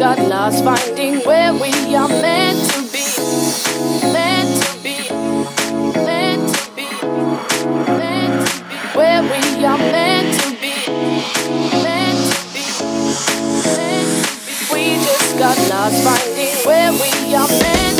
Got lost finding where we are meant to be. Meant to be. Meant to be. Meant to be. Where we are meant to be. Meant to be. Meant to be. We just got lost finding where we are meant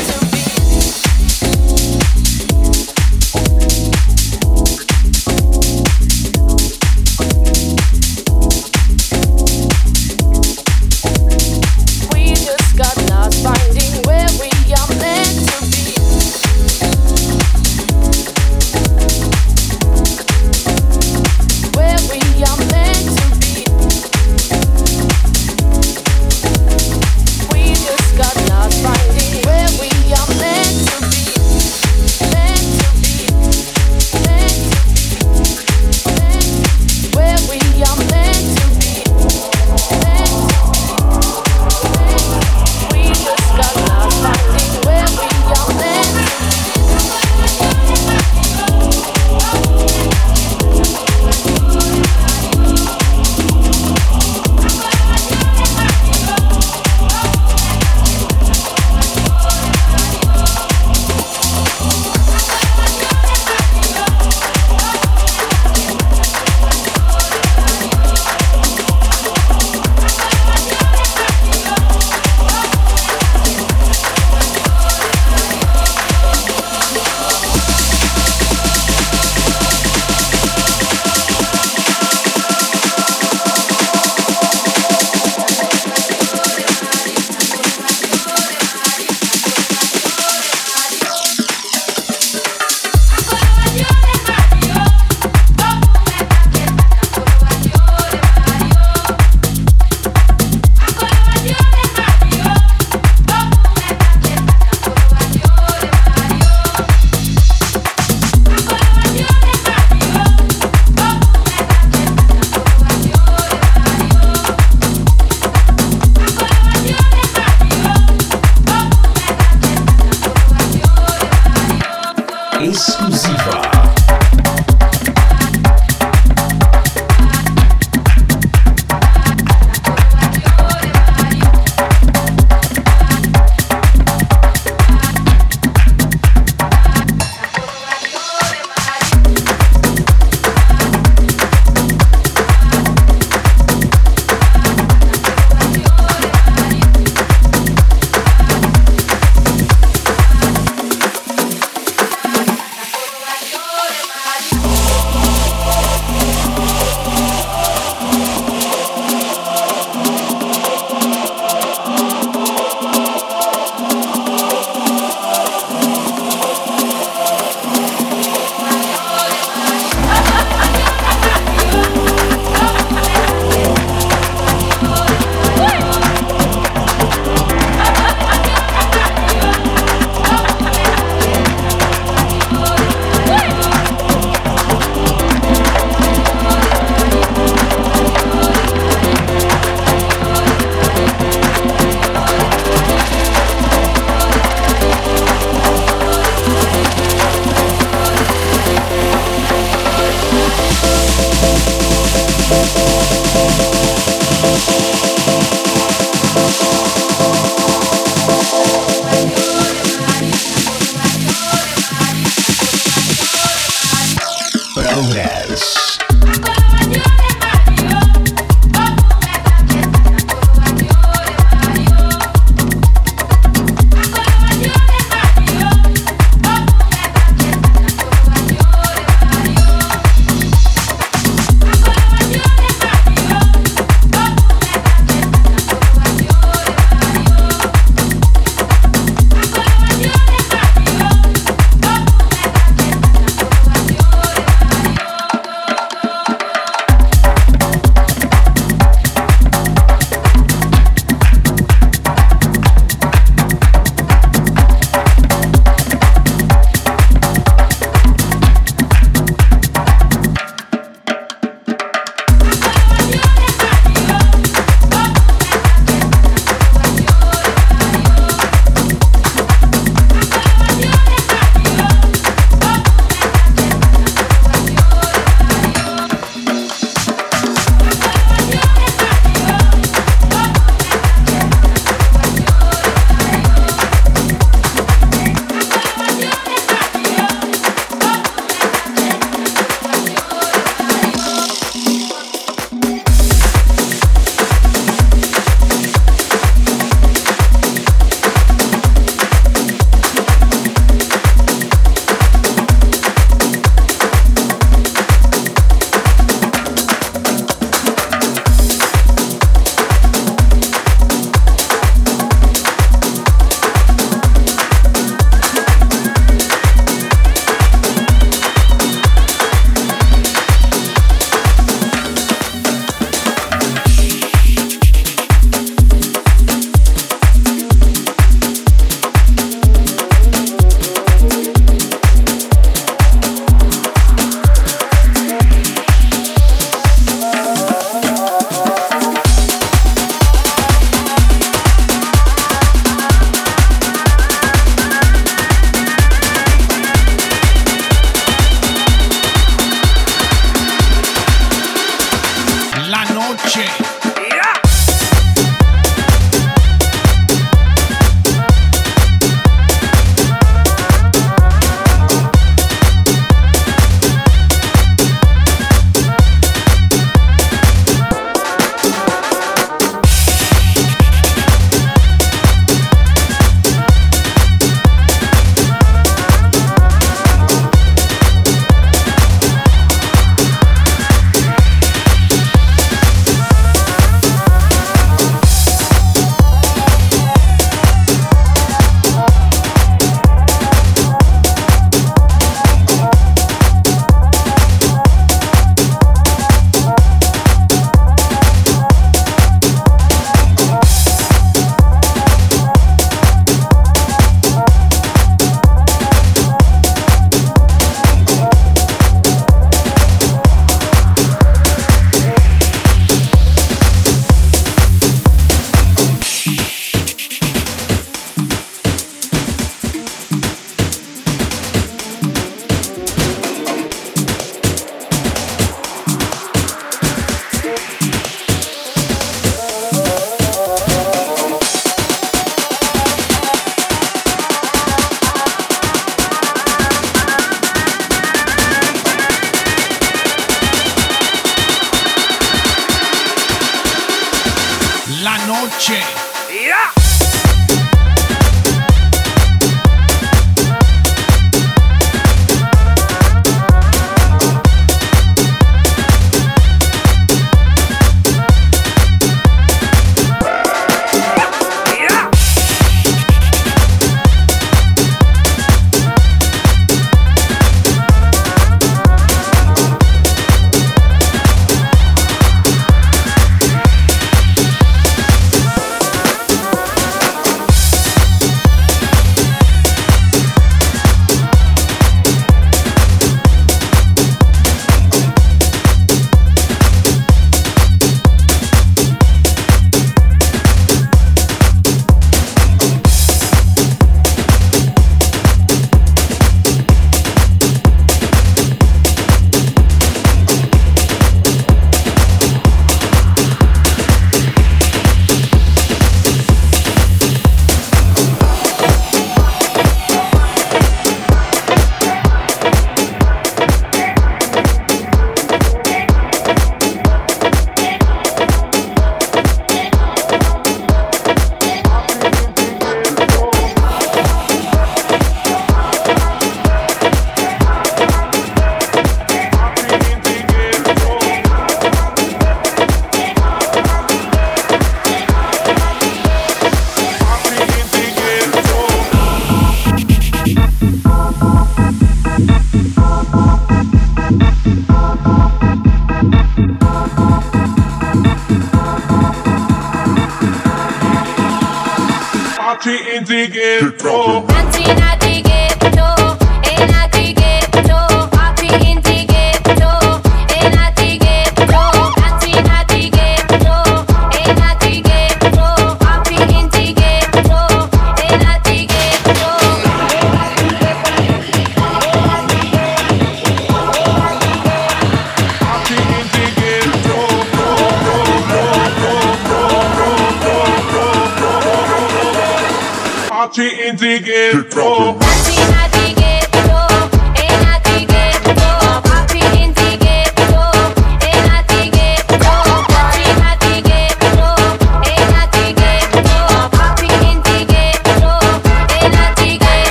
Archie integriert.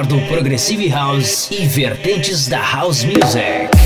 Melhor do Progressive House e vertentes da House Music.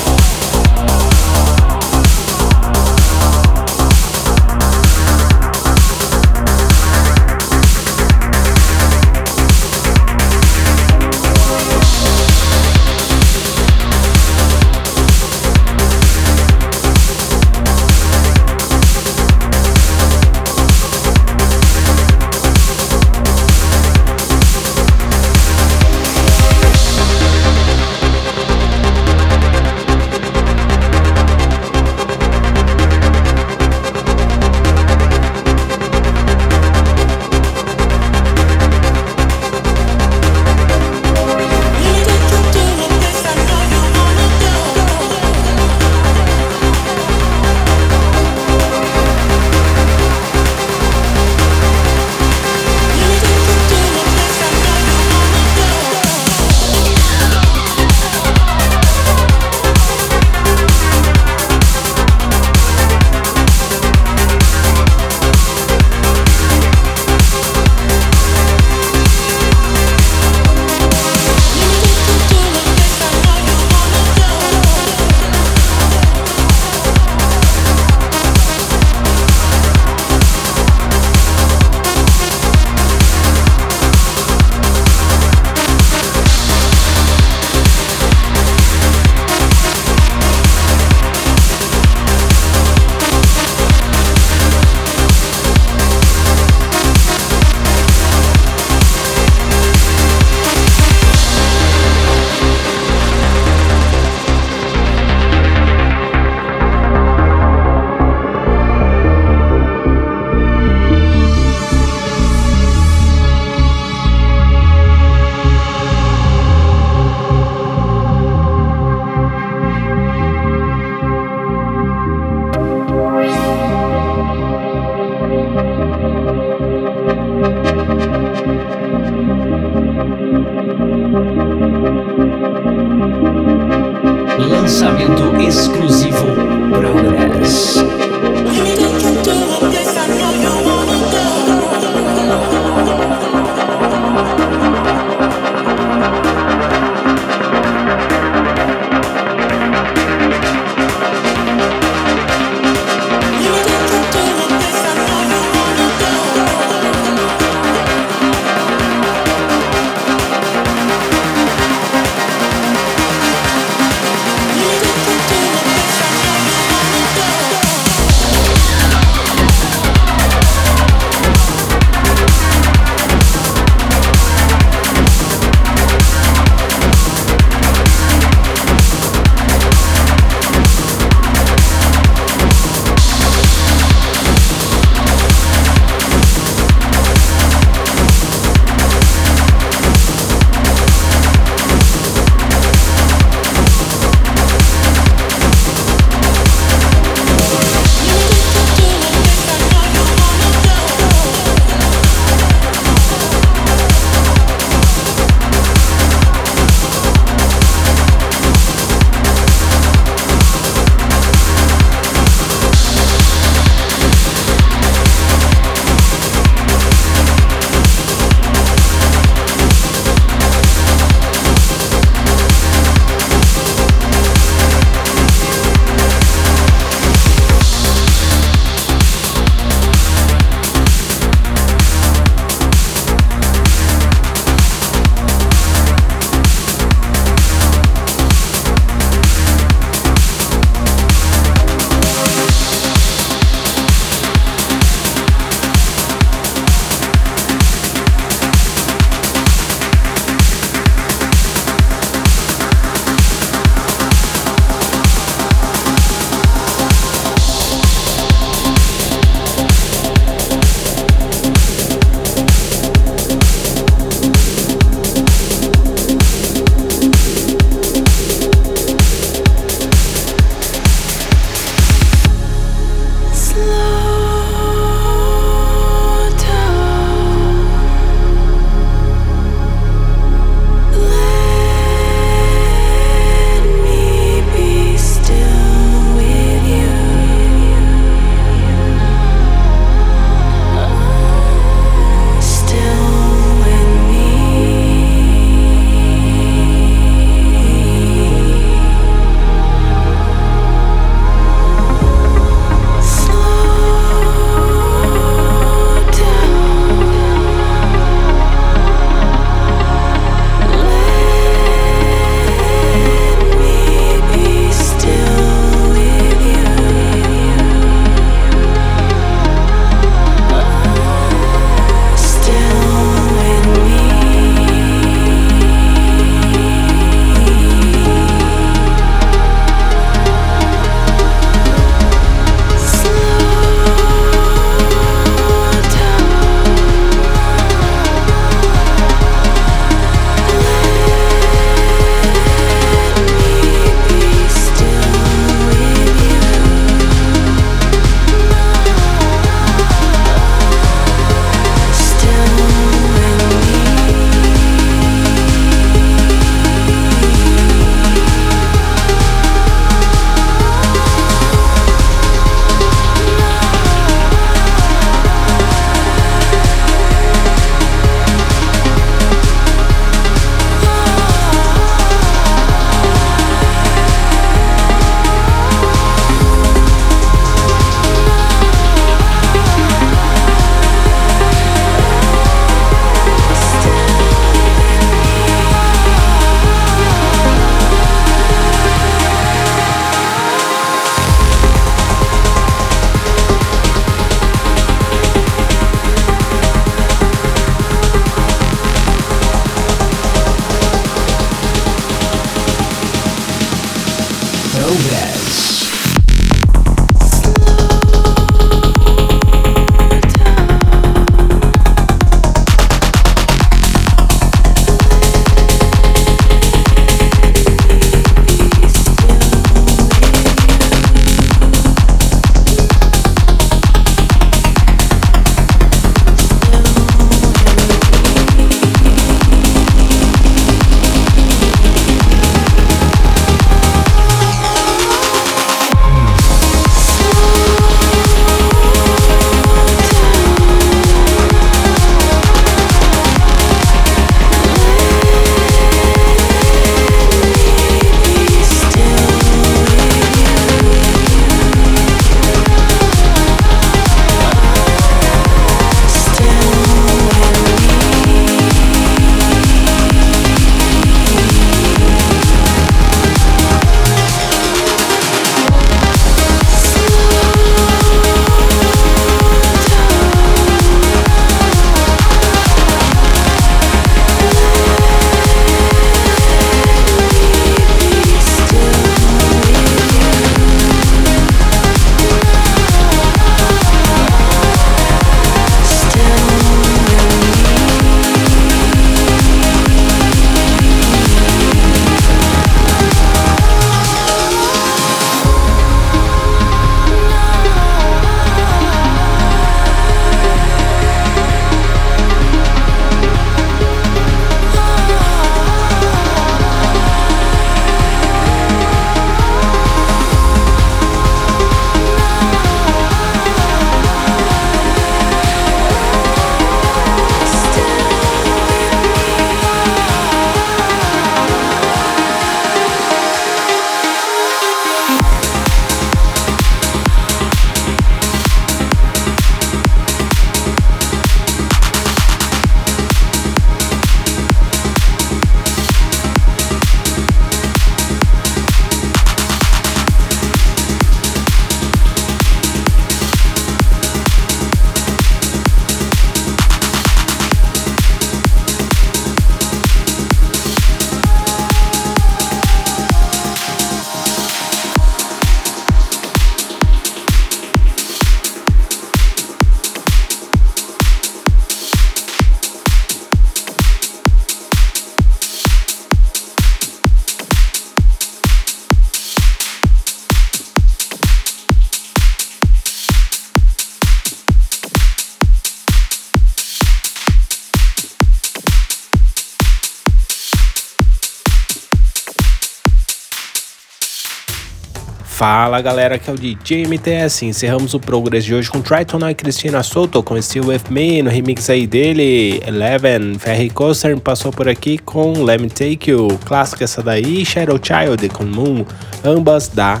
Fala galera, aqui é o DJ MTS. Encerramos o Progress de hoje com Triton e Cristina Soto com Still With Me no remix aí dele. Eleven, Ferry Coaster passou por aqui com Let Me Take You, clássica essa daí. Shadow Child com Moon, ambas da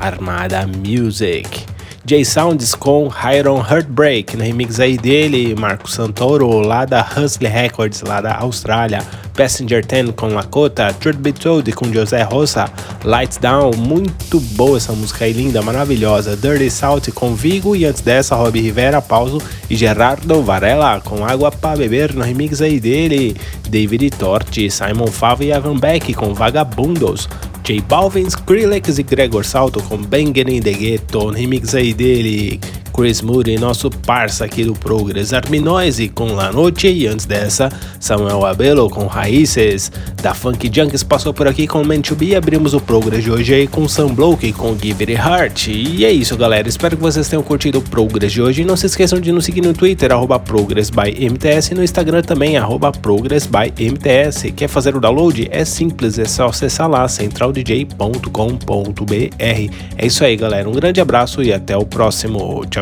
Armada Music. J Sounds com Hiron Heartbreak, no remix aí dele, Marco Santoro, lá da Hustle Records, lá da Austrália. Passenger 10 com Lakota, Truth Be Told com José Rosa, Lights Down, muito boa essa música aí, linda, maravilhosa. Dirty Salt com Vigo e antes dessa, Rob Rivera, Pauso e Gerardo Varela com Água para Beber, no remix aí dele. David Torti, Simon Fava e Evan Beck com Vagabundos. J Balvin, Skrillex e Gregor Salto com Banger in the Ghetto, remix aí dele. Chris Moody, nosso parça aqui do Progress Arminoise com La Noche e antes dessa, Samuel Abelo com Raízes. Da Funk Junkies passou por aqui com Man to Be, abrimos o Progress de hoje aí com Sunblock com Give It Heart. E é isso galera, espero que vocês tenham curtido o Progress de hoje e não se esqueçam de nos seguir no Twitter, ProgressByMTS e no Instagram também, ProgressByMTS. Quer fazer o download? É simples, é só acessar lá, centraldj.com.br. É isso aí galera, um grande abraço e até o próximo. Tchau